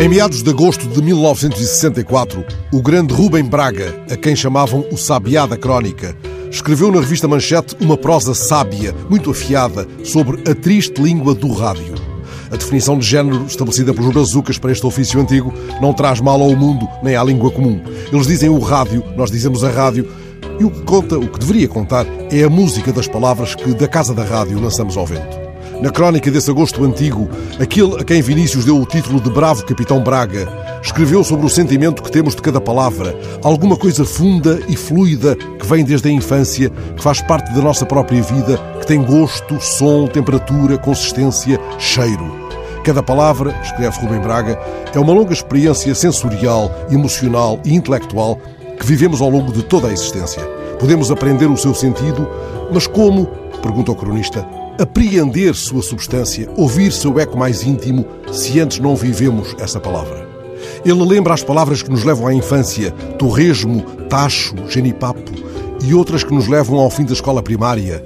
Em meados de agosto de 1964, o grande Rubem Braga, a quem chamavam o Sabiá da Crónica, escreveu na revista Manchete uma prosa sábia, muito afiada, sobre a triste língua do rádio. A definição de género estabelecida pelos brazucas para este ofício antigo não traz mal ao mundo nem à língua comum. Eles dizem o rádio, nós dizemos a rádio, e o que conta, o que deveria contar, é a música das palavras que da casa da rádio lançamos ao vento. Na crónica desse agosto antigo, aquele a quem Vinícius deu o título de Bravo Capitão Braga, escreveu sobre o sentimento que temos de cada palavra, alguma coisa funda e fluida que vem desde a infância, que faz parte da nossa própria vida, que tem gosto, som, temperatura, consistência, cheiro. Cada palavra, escreve Rubem Braga, é uma longa experiência sensorial, emocional e intelectual que vivemos ao longo de toda a existência. Podemos aprender o seu sentido, mas como, pergunta o cronista, apreender sua substância, ouvir seu eco mais íntimo, se antes não vivemos essa palavra. Ele lembra as palavras que nos levam à infância, torresmo, tacho, genipapo, e outras que nos levam ao fim da escola primária,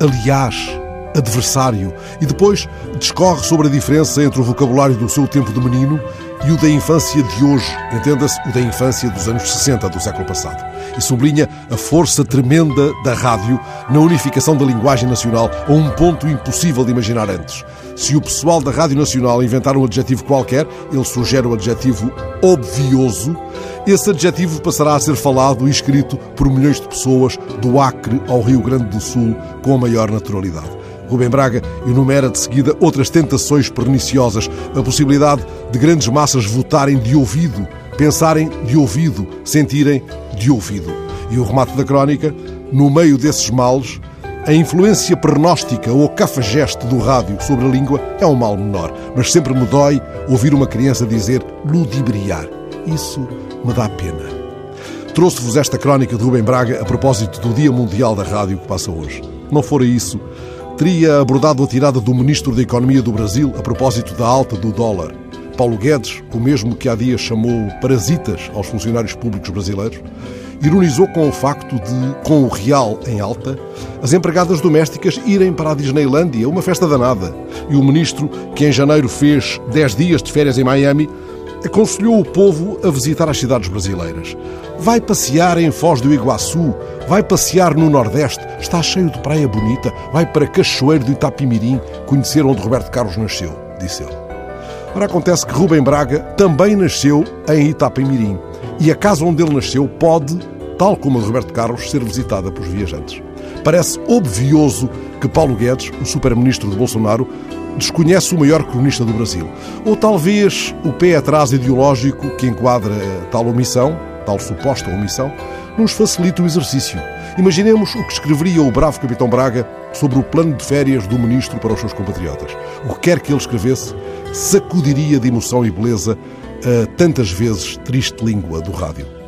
aliás, adversário, e depois discorre sobre a diferença entre o vocabulário do seu tempo de menino e o da infância de hoje, entenda-se, o da infância dos anos 60 do século passado. E sublinha a força tremenda da rádio na unificação da linguagem nacional a um ponto impossível de imaginar antes. Se o pessoal da Rádio Nacional inventar um adjetivo qualquer, ele sugere o adjetivo obvioso, esse adjetivo passará a ser falado e escrito por milhões de pessoas do Acre ao Rio Grande do Sul com a maior naturalidade. Rubem Braga enumera de seguida outras tentações perniciosas, a possibilidade de grandes massas votarem de ouvido, pensarem de ouvido, sentirem de ouvido. E o remate da crónica, no meio desses males, a influência pernóstica ou cafajeste do rádio sobre a língua é um mal menor, mas sempre me dói ouvir uma criança dizer ludibriar. Isso me dá pena. Trouxe-vos esta crónica de Rubem Braga a propósito do Dia Mundial da Rádio que passa hoje. Não fora isso, teria abordado a tirada do Ministro da Economia do Brasil a propósito da alta do dólar. Paulo Guedes, o mesmo que há dias chamou parasitas aos funcionários públicos brasileiros, ironizou com o facto de, com o real em alta, as empregadas domésticas irem para a Disneylândia, uma festa danada. E o ministro, que em janeiro fez 10 dias de férias em Miami, aconselhou o povo a visitar as cidades brasileiras. Vai passear em Foz do Iguaçu, vai passear no Nordeste, está cheio de praia bonita, vai para Cachoeiro do Itapimirim, conhecer onde Roberto Carlos nasceu, disse ele. Ora, acontece que Rubem Braga também nasceu em Itapemirim e a casa onde ele nasceu pode, tal como a de Roberto Carlos, ser visitada por viajantes. Parece obvioso que Paulo Guedes, o super-ministro de Bolsonaro, desconhece o maior cronista do Brasil. Ou talvez o pé atrás ideológico que enquadra tal omissão tal suposta omissão, nos facilita o exercício. Imaginemos o que escreveria o bravo capitão Braga sobre o plano de férias do ministro para os seus compatriotas. O que quer que ele escrevesse, sacudiria de emoção e beleza a tantas vezes triste língua do rádio.